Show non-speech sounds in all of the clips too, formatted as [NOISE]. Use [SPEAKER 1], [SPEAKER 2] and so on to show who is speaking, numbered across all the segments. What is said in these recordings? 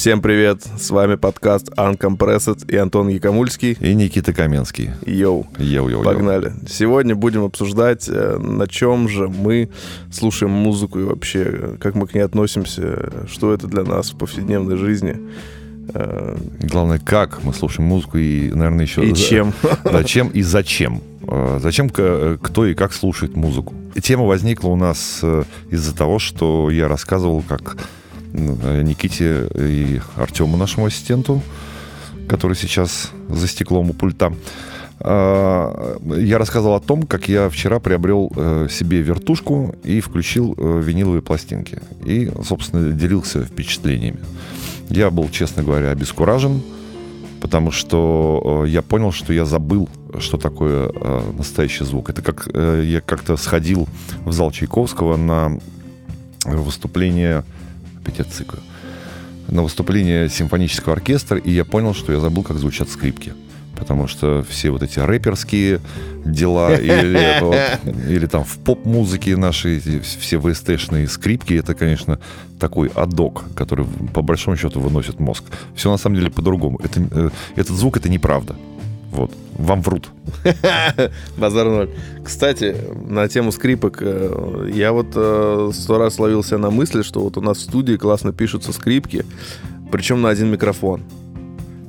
[SPEAKER 1] Всем привет, с вами подкаст Uncompressed и Антон Якомульский.
[SPEAKER 2] И Никита Каменский.
[SPEAKER 1] Йоу.
[SPEAKER 2] Йоу-йоу.
[SPEAKER 1] Погнали. Сегодня будем обсуждать, э, на чем же мы слушаем музыку и вообще, как мы к ней относимся, что это для нас в повседневной жизни.
[SPEAKER 2] Э, Главное, как мы слушаем музыку и, наверное, еще...
[SPEAKER 1] И чем. [LAUGHS]
[SPEAKER 2] Зачем и зачем. Э, зачем кто и как слушает музыку. Тема возникла у нас из-за того, что я рассказывал, как Э, Никите и Артему, нашему ассистенту, который сейчас за стеклом у пульта. А, я рассказывал о том, как я вчера приобрел э, себе вертушку и включил э, виниловые пластинки. И, собственно, делился впечатлениями. Я был, честно говоря, обескуражен, потому что я понял, что я забыл, что такое настоящий звук. Это как я как-то сходил в зал Чайковского на выступление цикаю, на выступление симфонического оркестра, и я понял, что я забыл, как звучат скрипки. Потому что все вот эти рэперские дела [LAUGHS] или, вот, или там в поп-музыке наши все ВСТшные скрипки, это, конечно, такой адок, который по большому счету выносит мозг. Все на самом деле по-другому. Это, э, этот звук — это неправда. Вот. Вам врут. [LAUGHS]
[SPEAKER 1] Базар ноль. Кстати, на тему скрипок, э, я вот э, сто раз ловился на мысли, что вот у нас в студии классно пишутся скрипки, причем на один микрофон.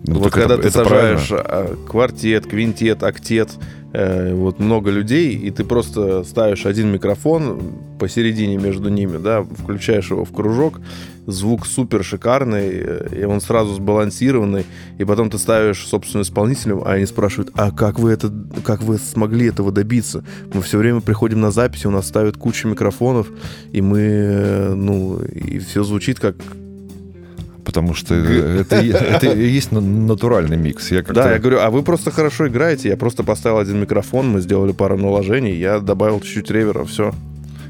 [SPEAKER 1] Ну, вот когда это, ты это сажаешь правильно. А, квартет, квинтет, октет, э, вот много людей, и ты просто ставишь один микрофон посередине между ними, да, включаешь его в кружок, звук супер шикарный, и он сразу сбалансированный, и потом ты ставишь собственным исполнителем, а они спрашивают, а как вы это, как вы смогли этого добиться? Мы все время приходим на записи, у нас ставят кучу микрофонов, и мы, ну, и все звучит как
[SPEAKER 2] потому что это, это есть натуральный микс.
[SPEAKER 1] Я да, я говорю, а вы просто хорошо играете, я просто поставил один микрофон, мы сделали пару наложений, я добавил чуть-чуть ревера, все.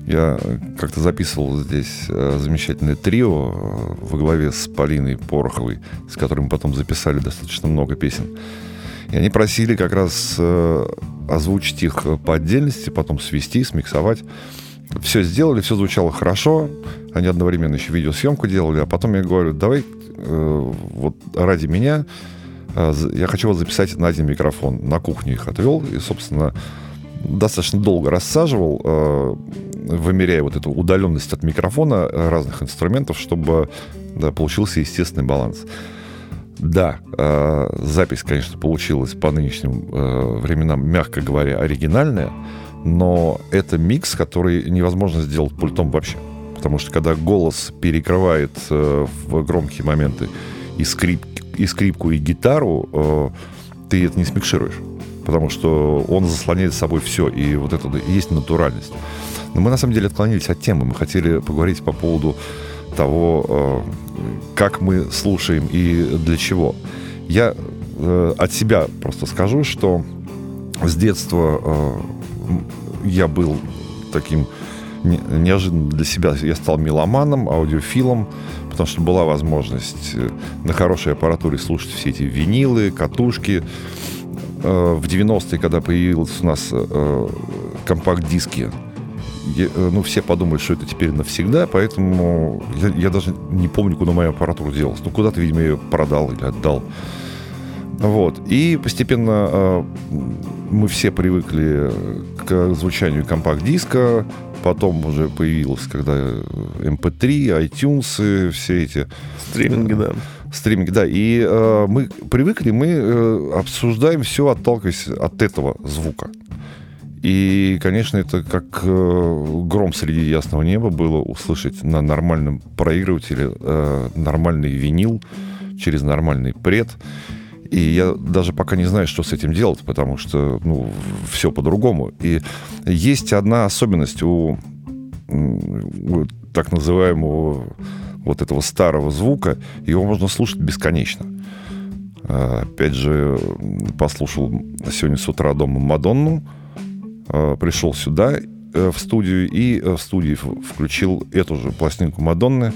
[SPEAKER 2] Я как-то записывал здесь э, замечательное трио э, во главе с Полиной Пороховой, с которым потом записали достаточно много песен. И они просили как раз э, озвучить их по отдельности, потом свести, смиксовать. Все сделали, все звучало хорошо. Они одновременно еще видеосъемку делали. А потом я говорю, давай вот ради меня я хочу вас записать на один микрофон. На кухню их отвел. И, собственно, достаточно долго рассаживал, э, вымеряя вот эту удаленность от микрофона разных инструментов, чтобы да, получился естественный баланс. Да, э, запись, конечно, получилась по нынешним э, временам, мягко говоря, оригинальная, но это микс, который невозможно сделать пультом вообще. Потому что когда голос перекрывает э, в громкие моменты и, скрип, и скрипку, и гитару, э, ты это не смикшируешь потому что он заслоняет с собой все, и вот это и есть натуральность. Но мы на самом деле отклонились от темы. Мы хотели поговорить по поводу того, э, как мы слушаем и для чего. Я э, от себя просто скажу, что с детства э, я был таким неожиданно для себя. Я стал меломаном, аудиофилом, потому что была возможность на хорошей аппаратуре слушать все эти винилы, катушки, Э, в 90-е, когда появились у нас э, компакт-диски, э, ну, все подумали, что это теперь навсегда, поэтому я, я даже не помню, куда моя аппаратура делась. Ну, куда-то, видимо, ее продал или отдал. Вот. И постепенно э, мы все привыкли к звучанию компакт-диска, потом уже появилось, когда MP3, iTunes, все эти...
[SPEAKER 1] Стриминги, да
[SPEAKER 2] стриминг, да. И э, мы привыкли, мы э, обсуждаем все, отталкиваясь от этого звука. И, конечно, это как э, гром среди ясного неба было услышать на нормальном проигрывателе э, нормальный винил через нормальный пред. И я даже пока не знаю, что с этим делать, потому что ну, все по-другому. И есть одна особенность у, у так называемого вот этого старого звука, его можно слушать бесконечно. А, опять же, послушал сегодня с утра дома Мадонну, а, пришел сюда э, в студию и э, в студии включил эту же пластинку Мадонны,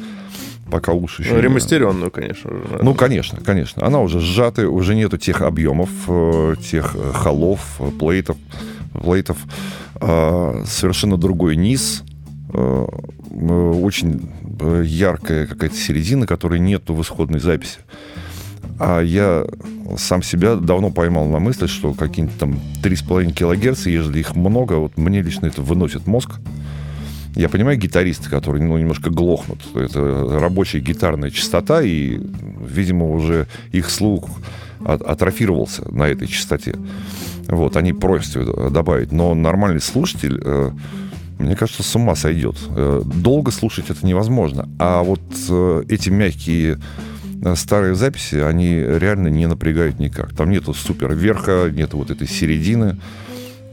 [SPEAKER 2] пока уши еще...
[SPEAKER 1] Ну, ремастеренную, конечно.
[SPEAKER 2] Ну, конечно, конечно. Она уже сжатая, уже нету тех объемов, э, тех холов, плейтов, плейтов. А, совершенно другой низ, э, очень яркая какая-то середина, которой нету в исходной записи. А я сам себя давно поймал на мысли, что какие-нибудь там 3,5 килогерца, если их много, вот мне лично это выносит мозг. Я понимаю гитаристы, которые ну, немножко глохнут. Это рабочая гитарная частота, и, видимо, уже их слух атрофировался на этой частоте. Вот, они просят добавить. Но нормальный слушатель, э, мне кажется, с ума сойдет. Э, долго слушать это невозможно. А вот э, эти мягкие старые записи, они реально не напрягают никак. Там нету супер верха, нету вот этой середины.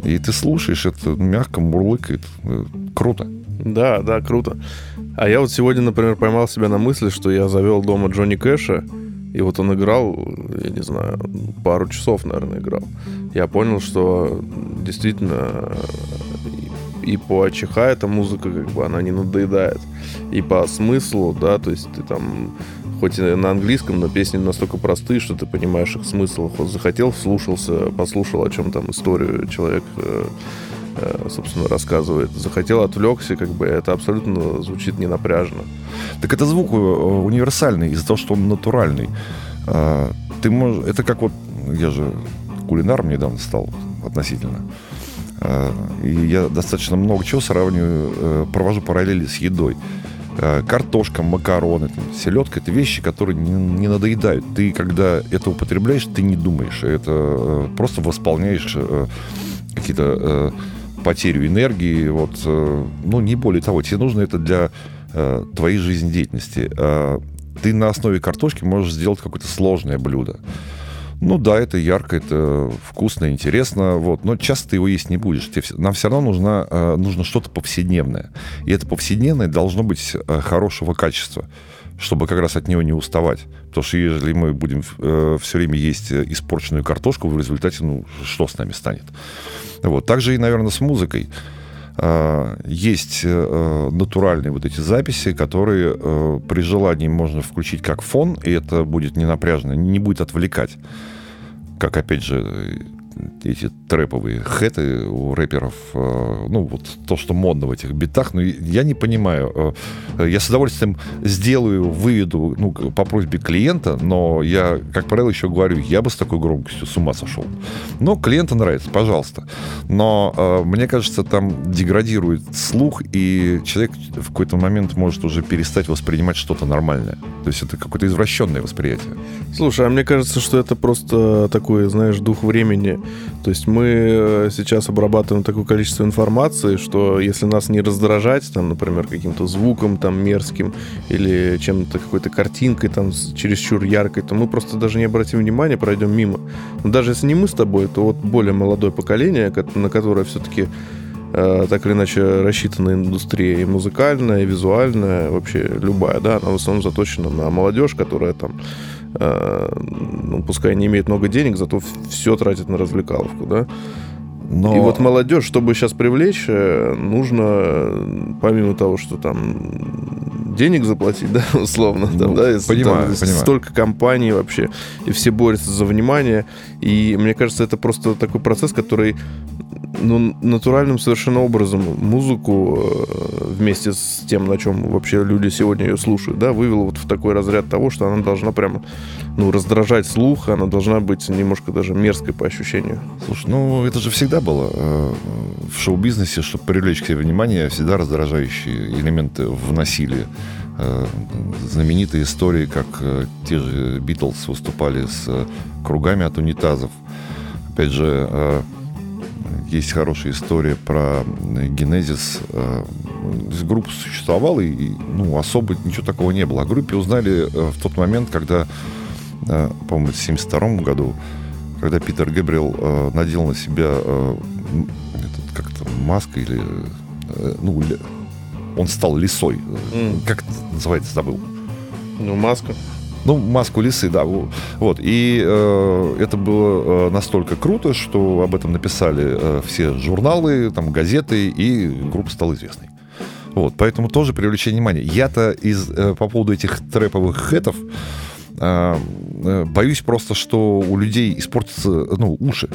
[SPEAKER 2] И ты слушаешь, это мягко мурлыкает. Круто.
[SPEAKER 1] Да, да, круто. А я вот сегодня, например, поймал себя на мысли, что я завел дома Джонни Кэша, и вот он играл, я не знаю, пару часов, наверное, играл. Я понял, что действительно и по АЧХ эта музыка, как бы, она не надоедает. И по смыслу, да, то есть ты там хоть и на английском, но песни настолько простые, что ты понимаешь их смысл. Вот захотел, вслушался, послушал, о чем там историю человек Э, собственно, рассказывает. Захотел, отвлекся, как бы это абсолютно звучит не напряжно.
[SPEAKER 2] Так это звук э, универсальный из-за того, что он натуральный. А, ты можешь... Это как вот... Я же кулинаром недавно стал относительно. А, и я достаточно много чего сравниваю, э, провожу параллели с едой. А, картошка, макароны, там, селедка это вещи, которые не, не надоедают. Ты, когда это употребляешь, ты не думаешь. Это просто восполняешь какие-то потерю энергии, вот, э, ну, не более того, тебе нужно это для э, твоей жизнедеятельности. Э, ты на основе картошки можешь сделать какое-то сложное блюдо. Ну да, это ярко, это вкусно, интересно, вот, но часто ты его есть не будешь. Нам все равно нужно, э, нужно что-то повседневное. И это повседневное должно быть э, хорошего качества, чтобы как раз от него не уставать. Потому что если мы будем э, все время есть испорченную картошку, в результате, ну, что с нами станет? Вот. Также и, наверное, с музыкой. А, есть э, натуральные вот эти записи, которые э, при желании можно включить как фон, и это будет не напряжно, не будет отвлекать. Как, опять же, эти трэповые хэты у рэперов, э, ну, вот то, что модно в этих битах, но я не понимаю. Э, я с удовольствием сделаю, выведу, ну, по просьбе клиента, но я, как правило, еще говорю, я бы с такой громкостью с ума сошел. Но клиенту нравится, пожалуйста. Но э, мне кажется, там деградирует слух, и человек в какой-то момент может уже перестать воспринимать что-то нормальное. То есть это какое-то извращенное восприятие.
[SPEAKER 1] Слушай, а мне кажется, что это просто такой, знаешь, дух времени. То есть мы э, сейчас обрабатываем такое количество информации, что если нас не раздражать, там, например, каким-то звуком там мерзким или чем-то, какой-то картинкой там чересчур яркой, то мы просто даже не обратим внимания, пройдем мимо. Но даже если не мы с тобой, то вот более молодое поколение, на которое все-таки э, так или иначе рассчитана индустрия и музыкальная, и визуальная, вообще любая, да, она в основном заточена на молодежь, которая там ну, пускай не имеет много денег, зато все тратит на развлекаловку, да. Но... И вот молодежь, чтобы сейчас привлечь, э, нужно, помимо того, что там денег заплатить, [LAUGHS] да, условно, ну, там, да,
[SPEAKER 2] понимаю,
[SPEAKER 1] там,
[SPEAKER 2] понимаю.
[SPEAKER 1] столько компаний вообще, и все борются за внимание, и мне кажется, это просто такой процесс, который ну, натуральным совершенно образом музыку э, вместе с тем, на чем вообще люди сегодня ее слушают, да, вывел вот в такой разряд того, что она должна прямо, ну, раздражать слух, она должна быть немножко даже мерзкой по ощущению.
[SPEAKER 2] Слушай, ну, это же всегда было э, в шоу-бизнесе, чтобы привлечь к себе внимание, всегда раздражающие элементы вносили э, знаменитые истории, как те же Битлз выступали с кругами от унитазов. Опять же, есть хорошая история про генезис. Э, группа существовала, и ну, особо ничего такого не было. О группе узнали э, в тот момент, когда, э, по-моему, в 1972 году, когда Питер Гэбриэл надел на себя как-то маска или... Ну, он стал лисой. Mm. Как это называется, забыл.
[SPEAKER 1] Ну, маска.
[SPEAKER 2] Ну, маску лисы, да. Вот. И э, это было э, настолько круто, что об этом написали э, все журналы, там, газеты, и группа стала известной. Вот, поэтому тоже привлечение внимания. Я-то из, э, по поводу этих трэповых хэтов э, э, боюсь просто, что у людей испортятся ну, уши.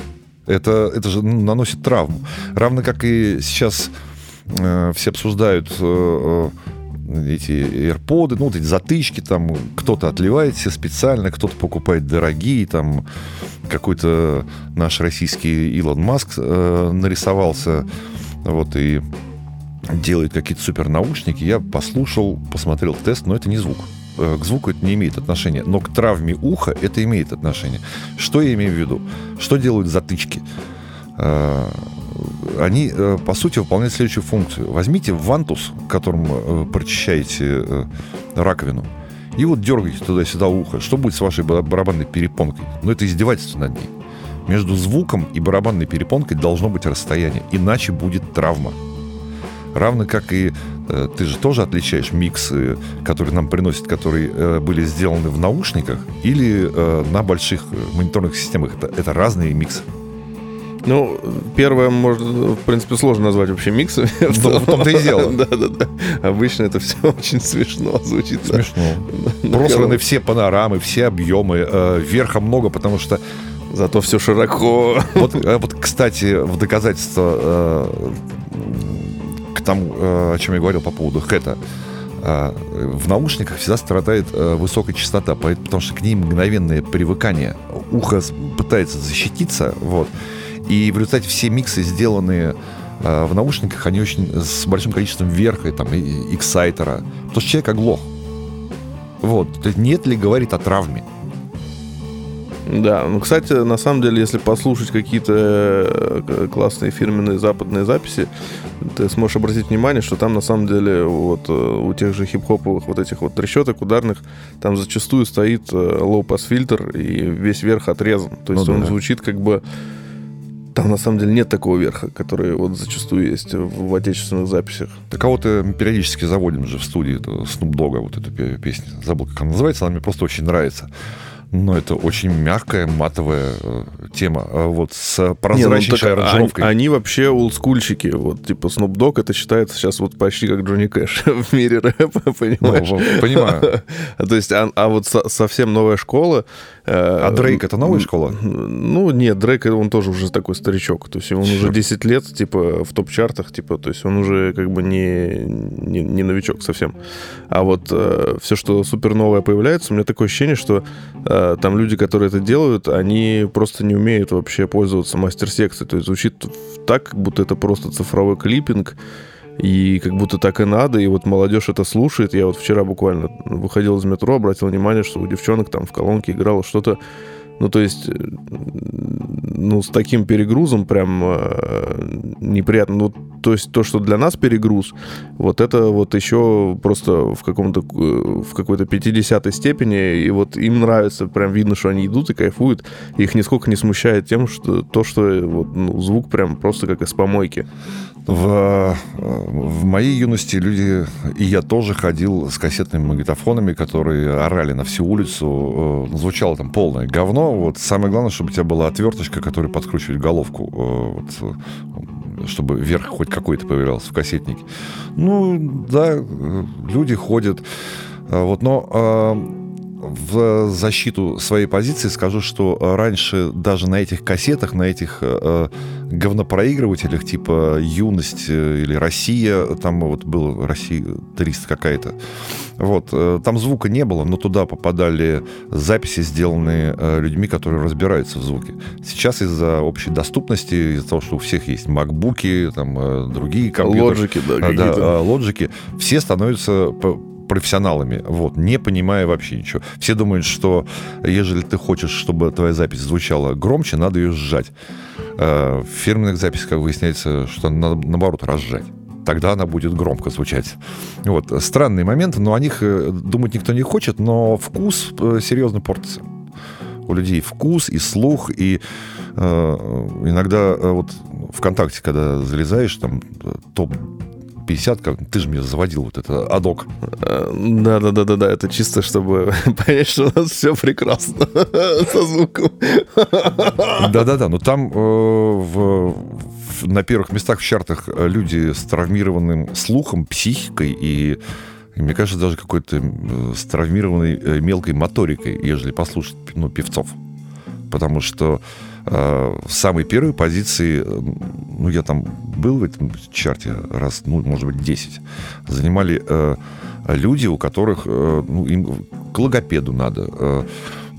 [SPEAKER 2] Это, это же наносит травму. Равно как и сейчас э, все обсуждают э, э, эти AirPods, ну, вот эти затычки, там кто-то отливает себе специально, кто-то покупает дорогие, там какой-то наш российский Илон Маск э, нарисовался, вот, и делает какие-то супер наушники. Я послушал, посмотрел тест, но это не звук. Э, к звуку это не имеет отношения, но к травме уха это имеет отношение. Что я имею в виду? Что делают затычки? Э, они, э, по сути, выполняют следующую функцию. Возьмите вантус, которым прочищаете раковину, и вот дергайте туда-сюда ухо. Что будет с вашей барабанной перепонкой? Ну, это издевательство над ней. Между звуком и барабанной перепонкой должно быть расстояние, иначе будет травма. Равно как и э, ты же тоже отличаешь миксы, которые нам приносят, которые э, были сделаны в наушниках или э, на больших мониторных системах. Это, это разные миксы.
[SPEAKER 1] Ну, первое, может, в принципе, сложно назвать вообще миксами. [LAUGHS]
[SPEAKER 2] В том-то и дело.
[SPEAKER 1] Да, да, да. Обычно это все [LAUGHS] очень смешно звучит.
[SPEAKER 2] Смешно. Просраны все панорамы, все объемы. Верха много, потому что
[SPEAKER 1] Зато все широко.
[SPEAKER 2] Вот, вот кстати, в доказательство тому, э, о чем я говорил по поводу хэта, э, в наушниках всегда страдает э, высокая частота, потому что к ней мгновенное привыкание. Ухо пытается защититься, вот. И в результате все миксы, сделанные в наушниках, они очень с большим количеством верха, там, и эксайтера. Потому что человек оглох. Вот. Нет ли говорит о травме?
[SPEAKER 1] Да, ну, кстати, на самом деле, если послушать какие-то э, классные фирменные западные записи, ты сможешь обратить внимание, что там на самом деле вот э, у тех же хип-хоповых вот этих вот трещоток ударных там зачастую стоит low-pass э, фильтр и весь верх отрезан. То есть ну, он да. звучит как бы там на самом деле нет такого верха, который вот зачастую есть в, в отечественных записях.
[SPEAKER 2] Так а вот мы периодически заводим же в студии эту Snoop Dogg, вот эту песню. Забыл, как она называется, она мне просто очень нравится но это очень мягкая, матовая э, тема. А вот с прозрачнейшей Не, ну, аранжировкой.
[SPEAKER 1] Они, они вообще олдскульщики. Вот, типа, Snoop Dogg это считается сейчас вот почти как Джонни Кэш [LAUGHS] в мире рэпа, [LAUGHS] понимаешь? Ну,
[SPEAKER 2] понимаю. [LAUGHS]
[SPEAKER 1] То есть, а, а вот со, совсем новая школа,
[SPEAKER 2] а Дрейк это новая школа?
[SPEAKER 1] Ну, нет, Дрейк, он тоже уже такой старичок. То есть он Черт. уже 10 лет, типа, в топ-чартах, типа, то есть он уже как бы не, не, не новичок совсем. А вот э, все, что супер новое появляется, у меня такое ощущение, что э, там люди, которые это делают, они просто не умеют вообще пользоваться мастер-секцией. То есть звучит так, как будто это просто цифровой клиппинг, и как будто так и надо, и вот молодежь это слушает. Я вот вчера буквально выходил из метро, обратил внимание, что у девчонок там в колонке играло что-то ну, то есть, э, ну, с таким перегрузом прям э, неприятно. Ну, то есть, то, что для нас перегруз, вот это вот еще просто в каком-то, э, в какой-то 50 степени, и вот им нравится, прям видно, что они идут и кайфуют, их нисколько не смущает тем, что то, что вот, ну, звук прям просто как из помойки.
[SPEAKER 2] В, в моей юности люди, и я тоже ходил с кассетными магнитофонами, которые орали на всю улицу, звучало там полное говно, вот самое главное, чтобы у тебя была отверточка, которая подкручивает головку, э, вот, э, чтобы верх хоть какой-то появлялся в кассетнике. Ну, да, э, люди ходят. Вот, но в защиту своей позиции скажу, что раньше даже на этих кассетах, на этих э, говнопроигрывателях типа «Юность» или «Россия», там вот был «Россия 300» какая-то, вот, э, там звука не было, но туда попадали записи, сделанные э, людьми, которые разбираются в звуке. Сейчас из-за общей доступности, из-за того, что у всех есть макбуки, там, э, другие компьютеры.
[SPEAKER 1] Лоджики, да,
[SPEAKER 2] да, лоджики, все становятся профессионалами, вот, не понимая вообще ничего. Все думают, что ежели ты хочешь, чтобы твоя запись звучала громче, надо ее сжать. Э, в фирменных записях, как выясняется, что надо, наоборот, разжать тогда она будет громко звучать. Вот. Странный момент, но о них э, думать никто не хочет, но вкус э, серьезно портится. У людей вкус и слух, и э, иногда э, вот ВКонтакте, когда залезаешь, там топ 50, как ты же мне заводил вот это адок.
[SPEAKER 1] Да-да-да-да-да, это чисто, чтобы [LAUGHS] понять, что у нас все прекрасно [LAUGHS] со звуком.
[SPEAKER 2] Да-да-да, но там э, в, в, на первых местах в чартах э, люди с травмированным слухом, психикой и и мне кажется, даже какой-то э, с травмированной мелкой моторикой, ежели послушать ну, певцов. Потому что в самой первой позиции, ну, я там был в этом чарте раз, ну, может быть, 10, занимали люди, у которых, ну, им к логопеду надо,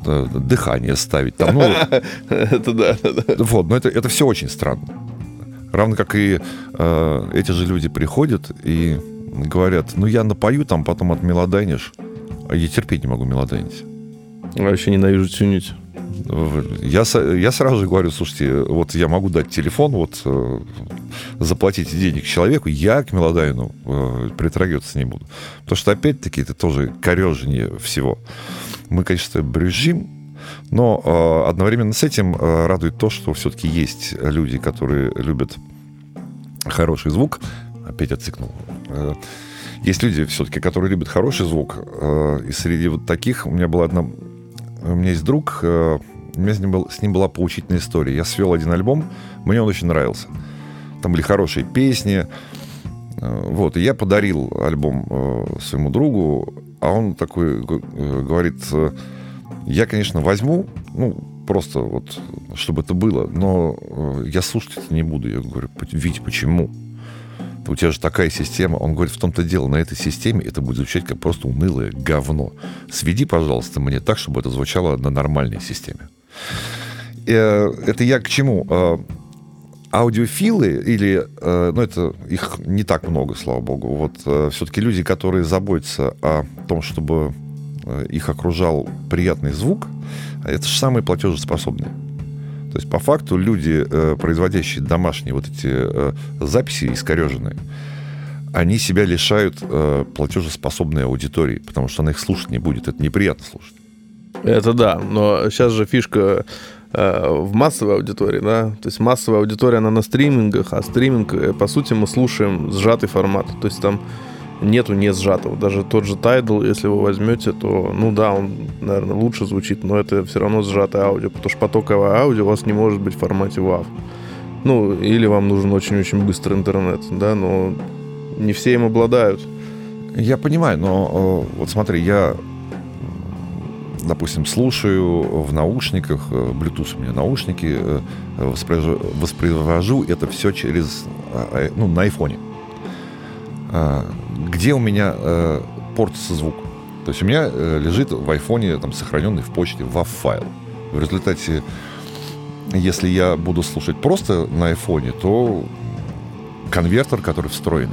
[SPEAKER 2] дыхание ставить. Там, ну, [LAUGHS] это да, да. Вот, но это, это все очень странно. Равно как и э, эти же люди приходят и говорят, ну я напою там, потом от мелодайнишь. А я терпеть не могу мелодайнить.
[SPEAKER 1] Вообще ненавижу тюнить.
[SPEAKER 2] Я, я сразу говорю, слушайте, вот я могу дать телефон, вот э, заплатить денег человеку, я к мелодайну э, притрагиваться не буду. Потому что, опять-таки, это тоже корежение всего. Мы, конечно, брюзжим, но э, одновременно с этим э, радует то, что все-таки есть люди, которые любят хороший звук. Опять отцикнул. Э, есть люди все-таки, которые любят хороший звук. Э, и среди вот таких у меня была одна... У меня есть друг, э, у меня с ним, был, с ним была поучительная история. Я свел один альбом, мне он очень нравился. Там были хорошие песни. Э, вот, и я подарил альбом э, своему другу, а он такой говорит, я, конечно, возьму, ну, просто вот, чтобы это было, но я слушать это не буду. Я говорю, Вить, почему? У тебя же такая система. Он говорит, в том-то дело, на этой системе это будет звучать как просто унылое говно. Сведи, пожалуйста, мне так, чтобы это звучало на нормальной системе. Э, это я к чему? Э, аудиофилы или, ну это их не так много, слава богу, вот все-таки люди, которые заботятся о том, чтобы Э, их окружал приятный звук, это же самые платежеспособные. То есть, по факту, люди, э, производящие домашние вот эти э, записи искореженные, они себя лишают платежеспособной аудитории, потому что она их слушать не будет. Это неприятно слушать.
[SPEAKER 1] Это да, но сейчас же фишка в массовой аудитории, да, то есть массовая аудитория, она на стримингах, а стриминг, по сути, мы слушаем сжатый формат, то есть там нету не сжатого. Даже тот же Tidal, если вы возьмете, то, ну да, он, наверное, лучше звучит, но это все равно сжатое аудио, потому что потоковое аудио у вас не может быть в формате WAV. Ну, или вам нужен очень-очень быстрый интернет, да, но не все им обладают.
[SPEAKER 2] Я понимаю, но э, вот смотри, я, допустим, слушаю в наушниках, э, Bluetooth у меня наушники, э, воспроизвожу, воспроизвожу это все через, ну, на айфоне где у меня э, портится звук. То есть у меня э, лежит в айфоне там сохраненный в почте WAV-файл. В результате, если я буду слушать просто на айфоне, то конвертер, который встроен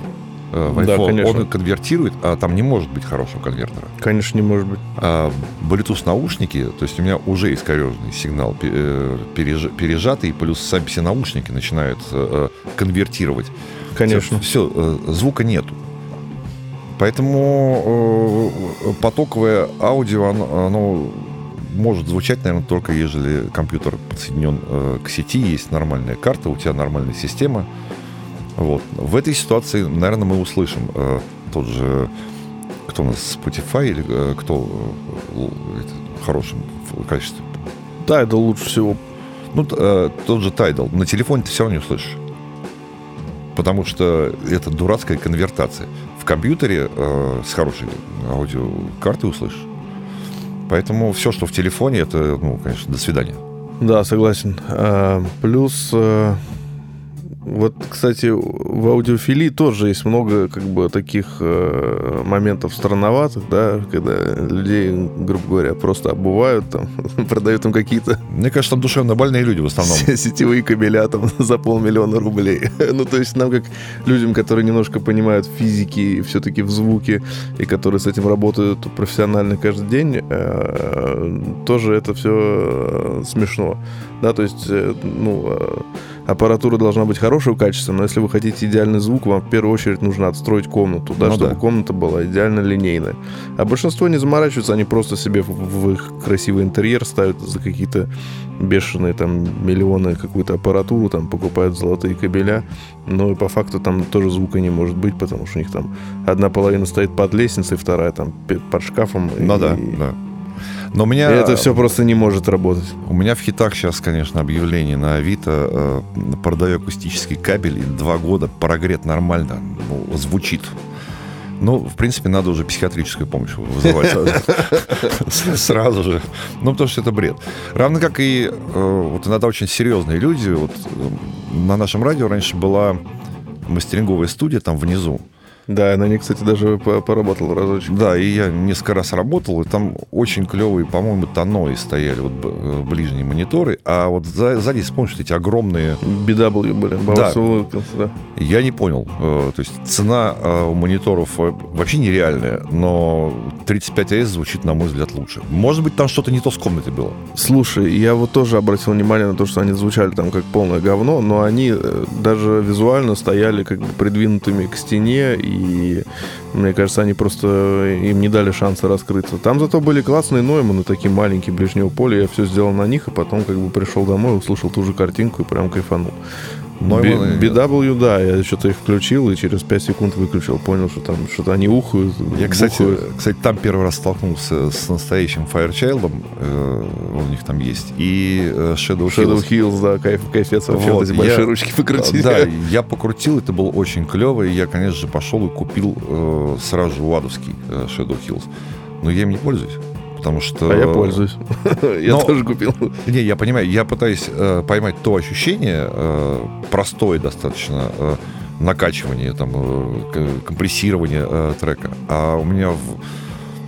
[SPEAKER 2] э, в iPhone, да, он конвертирует, а там не может быть хорошего конвертера.
[SPEAKER 1] Конечно, не может быть.
[SPEAKER 2] А Bluetooth наушники, то есть у меня уже искореженный сигнал э, пережатый, плюс сами все наушники начинают э, конвертировать.
[SPEAKER 1] Конечно.
[SPEAKER 2] Все, все звука нету. Поэтому э, потоковое аудио, оно, оно может звучать, наверное, только если компьютер подсоединен э, к сети, есть нормальная карта, у тебя нормальная система. Вот. В этой ситуации, наверное, мы услышим э, тот же, кто у нас, Spotify или э, кто э, в хорошем качестве?
[SPEAKER 1] Tidal лучше всего.
[SPEAKER 2] Ну, э, тот же Tidal. На телефоне ты все равно не услышишь. Потому что это дурацкая конвертация в компьютере э, с хорошей аудиокартой услышишь. Поэтому все, что в телефоне, это, ну, конечно, до свидания.
[SPEAKER 1] Да, согласен. А, плюс э, вот, кстати, в аудиофилии тоже есть много как бы таких э, моментов странноватых, да, когда людей, грубо говоря, просто обувают, там, [LAUGHS] продают им какие-то...
[SPEAKER 2] Мне кажется, там душевно больные люди в основном. [LAUGHS]
[SPEAKER 1] Сетевые кабеля там [LAUGHS] за полмиллиона рублей. ну, то есть нам, как людям, которые немножко понимают физики все-таки в звуке, и которые с этим работают профессионально каждый день, э, тоже это все э, смешно. Да, то есть, э, ну, э, аппаратура должна быть хорошего качества, но если вы хотите идеальный звук, вам в первую очередь нужно отстроить комнату, да, ну, чтобы да. комната была идеально линейная. А большинство не заморачиваются, они просто себе в, в их красивый интерьер ставят за какие-то бешеные там миллионы какую-то аппаратуру, там покупают золотые кабеля, но и по факту там тоже звука не может быть, потому что у них там одна половина стоит под лестницей, вторая там под шкафом.
[SPEAKER 2] Ну
[SPEAKER 1] и,
[SPEAKER 2] да, да. Но у меня...
[SPEAKER 1] И это все просто не может работать.
[SPEAKER 2] У меня в хитах сейчас, конечно, объявление на Авито. Э, продаю акустический кабель, и два года прогрет нормально ну, звучит. Ну, в принципе, надо уже психиатрическую помощь вызывать сразу [LAUGHS] же. Ну, потому что это бред. Равно как и э, вот иногда очень серьезные люди. Вот э, на нашем радио раньше была мастеринговая студия там внизу.
[SPEAKER 1] Да, на ней, кстати, даже поработал разочек.
[SPEAKER 2] Да, и я несколько раз работал, и там очень клевые, по-моему, тонои стояли, вот э, ближние мониторы, а вот сзади, вспомнишь, эти огромные...
[SPEAKER 1] BW были,
[SPEAKER 2] да. да. Я не понял. Э, то есть цена э, у мониторов вообще нереальная, но 35S звучит, на мой взгляд, лучше. Может быть, там что-то не то с комнатой было.
[SPEAKER 1] Слушай, я вот тоже обратил внимание на то, что они звучали там как полное говно, но они даже визуально стояли как бы придвинутыми к стене, и и мне кажется, они просто им не дали шанса раскрыться. Там зато были классные Нойманы, такие маленькие ближнего поля, я все сделал на них, и потом как бы пришел домой, услышал ту же картинку и прям кайфанул. Нойманы... BW, да, я что-то их включил и через 5 секунд выключил, понял, что там что-то они ухают.
[SPEAKER 2] Я, кстати, кстати, там первый раз столкнулся с настоящим Firechild, э, у них там есть, и э, Shadow,
[SPEAKER 1] Shadow Hills. Hills, да, кайф, кайфец вообще, вот, вот эти большие ручки покрутить.
[SPEAKER 2] Да, я покрутил, это было очень клево, и я, конечно же, пошел и купил э, сразу же Ладовский э, Shadow Hills. Но я им не пользуюсь потому что...
[SPEAKER 1] А я пользуюсь. [LAUGHS] я тоже купил.
[SPEAKER 2] Не, я понимаю, я пытаюсь э, поймать то ощущение, э, простое достаточно, э, накачивание, там, компрессирование трека, а у меня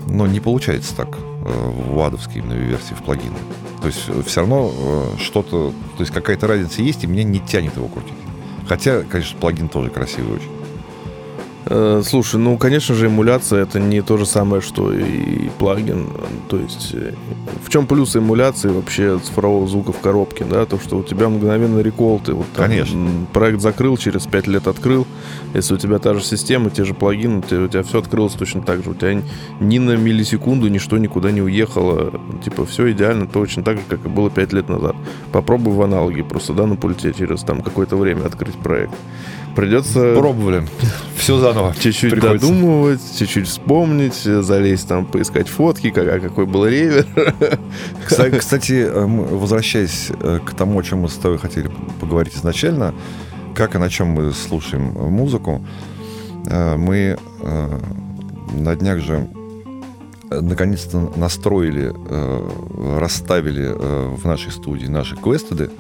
[SPEAKER 2] ну, не получается так в адовской именно версии, в плагине. То есть все равно что-то, то есть какая-то разница есть, и меня не тянет его крутить. Хотя, конечно, плагин тоже красивый очень.
[SPEAKER 1] Э, слушай, ну, конечно же, эмуляция это не то же самое, что и плагин. То есть, э, в чем плюс эмуляции вообще цифрового звука в коробке, да? То, что у тебя мгновенно рекол, ты вот
[SPEAKER 2] там конечно.
[SPEAKER 1] проект закрыл, через 5 лет открыл. Если у тебя та же система, те же плагины, у тебя, у тебя все открылось точно так же. У тебя ни на миллисекунду ничто никуда не уехало. Типа, все идеально, точно так же, как и было 5 лет назад. Попробуй в аналоге просто, да, на пульте через там какое-то время открыть проект. Придется...
[SPEAKER 2] Пробовали. Все заново.
[SPEAKER 1] Чуть-чуть приходится. додумывать, чуть-чуть вспомнить, залезть там, поискать фотки, как, а какой был ревер. [LAUGHS]
[SPEAKER 2] Кстати, э, возвращаясь э, к тому, о чем мы с тобой хотели поговорить изначально, как и на чем мы слушаем музыку, э, мы на днях же наконец-то настроили, расставили в нашей студии наши квестеды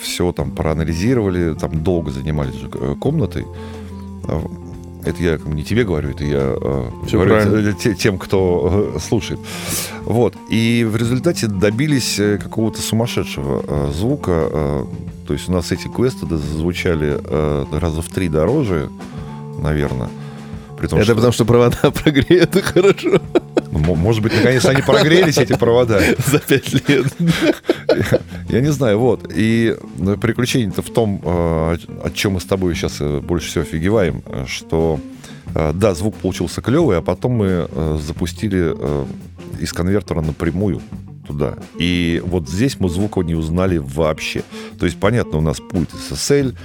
[SPEAKER 2] все там проанализировали, там долго занимались э, комнатой. А, это я не тебе говорю, это я э, все говорю правильно. тем, кто э, слушает. Вот. И в результате добились какого-то сумасшедшего звука. То есть у нас эти квесты звучали раза в три дороже, наверное.
[SPEAKER 1] При том, это что... потому, что провода [LAUGHS] прогреты хорошо.
[SPEAKER 2] Может быть, наконец они прогрелись, эти провода. [LAUGHS]
[SPEAKER 1] За пять лет. [LAUGHS]
[SPEAKER 2] Я не знаю, вот. И ну, приключение-то в том, э, о чем мы с тобой сейчас э, больше всего офигеваем, что э, да, звук получился клевый, а потом мы запустили из конвертера напрямую туда. И вот здесь мы звука не узнали вообще. То есть, понятно, у нас пульт SSL,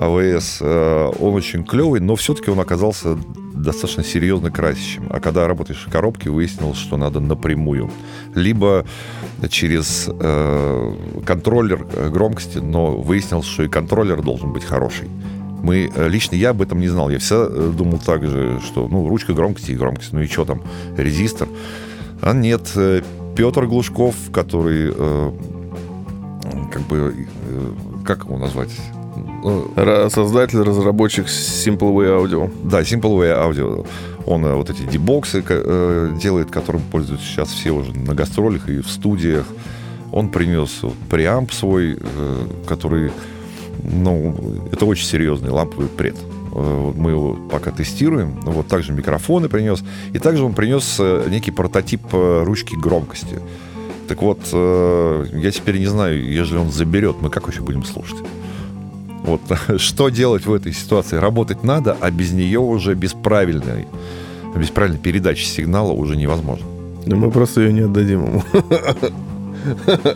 [SPEAKER 2] АВС, он очень клевый, но все-таки он оказался достаточно серьезно красящим. А когда работаешь в коробке, выяснилось, что надо напрямую. Либо через э, контроллер громкости, но выяснилось, что и контроллер должен быть хороший. Мы, э, лично я об этом не знал. Я всегда э, думал так же, что ну, ручка громкости и громкость, ну и что там, резистор. А нет, э, Петр Глушков, который э, как бы, э, как его назвать?
[SPEAKER 1] Создатель, разработчик Simple Way Audio.
[SPEAKER 2] Да, Simple Way Audio. Он э, вот эти дебоксы э, делает, которым пользуются сейчас все уже на гастролях и в студиях. Он принес вот преамп свой, э, который, ну, это очень серьезный ламповый пред. Мы его пока тестируем. Вот также микрофоны принес. И также он принес некий прототип ручки громкости. Так вот, я теперь не знаю, если он заберет, мы как вообще будем слушать? Вот [LAUGHS] что делать в этой ситуации? Работать надо, а без нее уже без правильной, без правильной передачи сигнала уже невозможно.
[SPEAKER 1] Да мы просто ее не отдадим ему. [LAUGHS]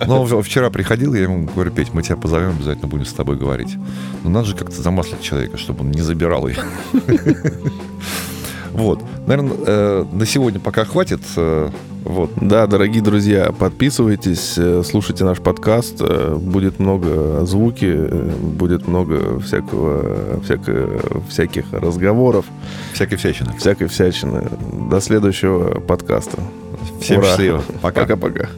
[SPEAKER 2] Ну, вчера приходил, я ему говорю, Петь, мы тебя позовем, обязательно будем с тобой говорить. Но надо же как-то замаслить человека, чтобы он не забирал ее. [LAUGHS] Вот. Наверное, э, на сегодня пока хватит. Вот.
[SPEAKER 1] Да, дорогие друзья, подписывайтесь, э, слушайте наш подкаст. э, Будет много звуки, э, будет много всякого, всякого, всяких разговоров,
[SPEAKER 2] Всякой всячины.
[SPEAKER 1] всякой всячины. До следующего подкаста.
[SPEAKER 2] Всем
[SPEAKER 1] Ура.
[SPEAKER 2] счастливо. [LAUGHS] Пока.
[SPEAKER 1] Пока-пока.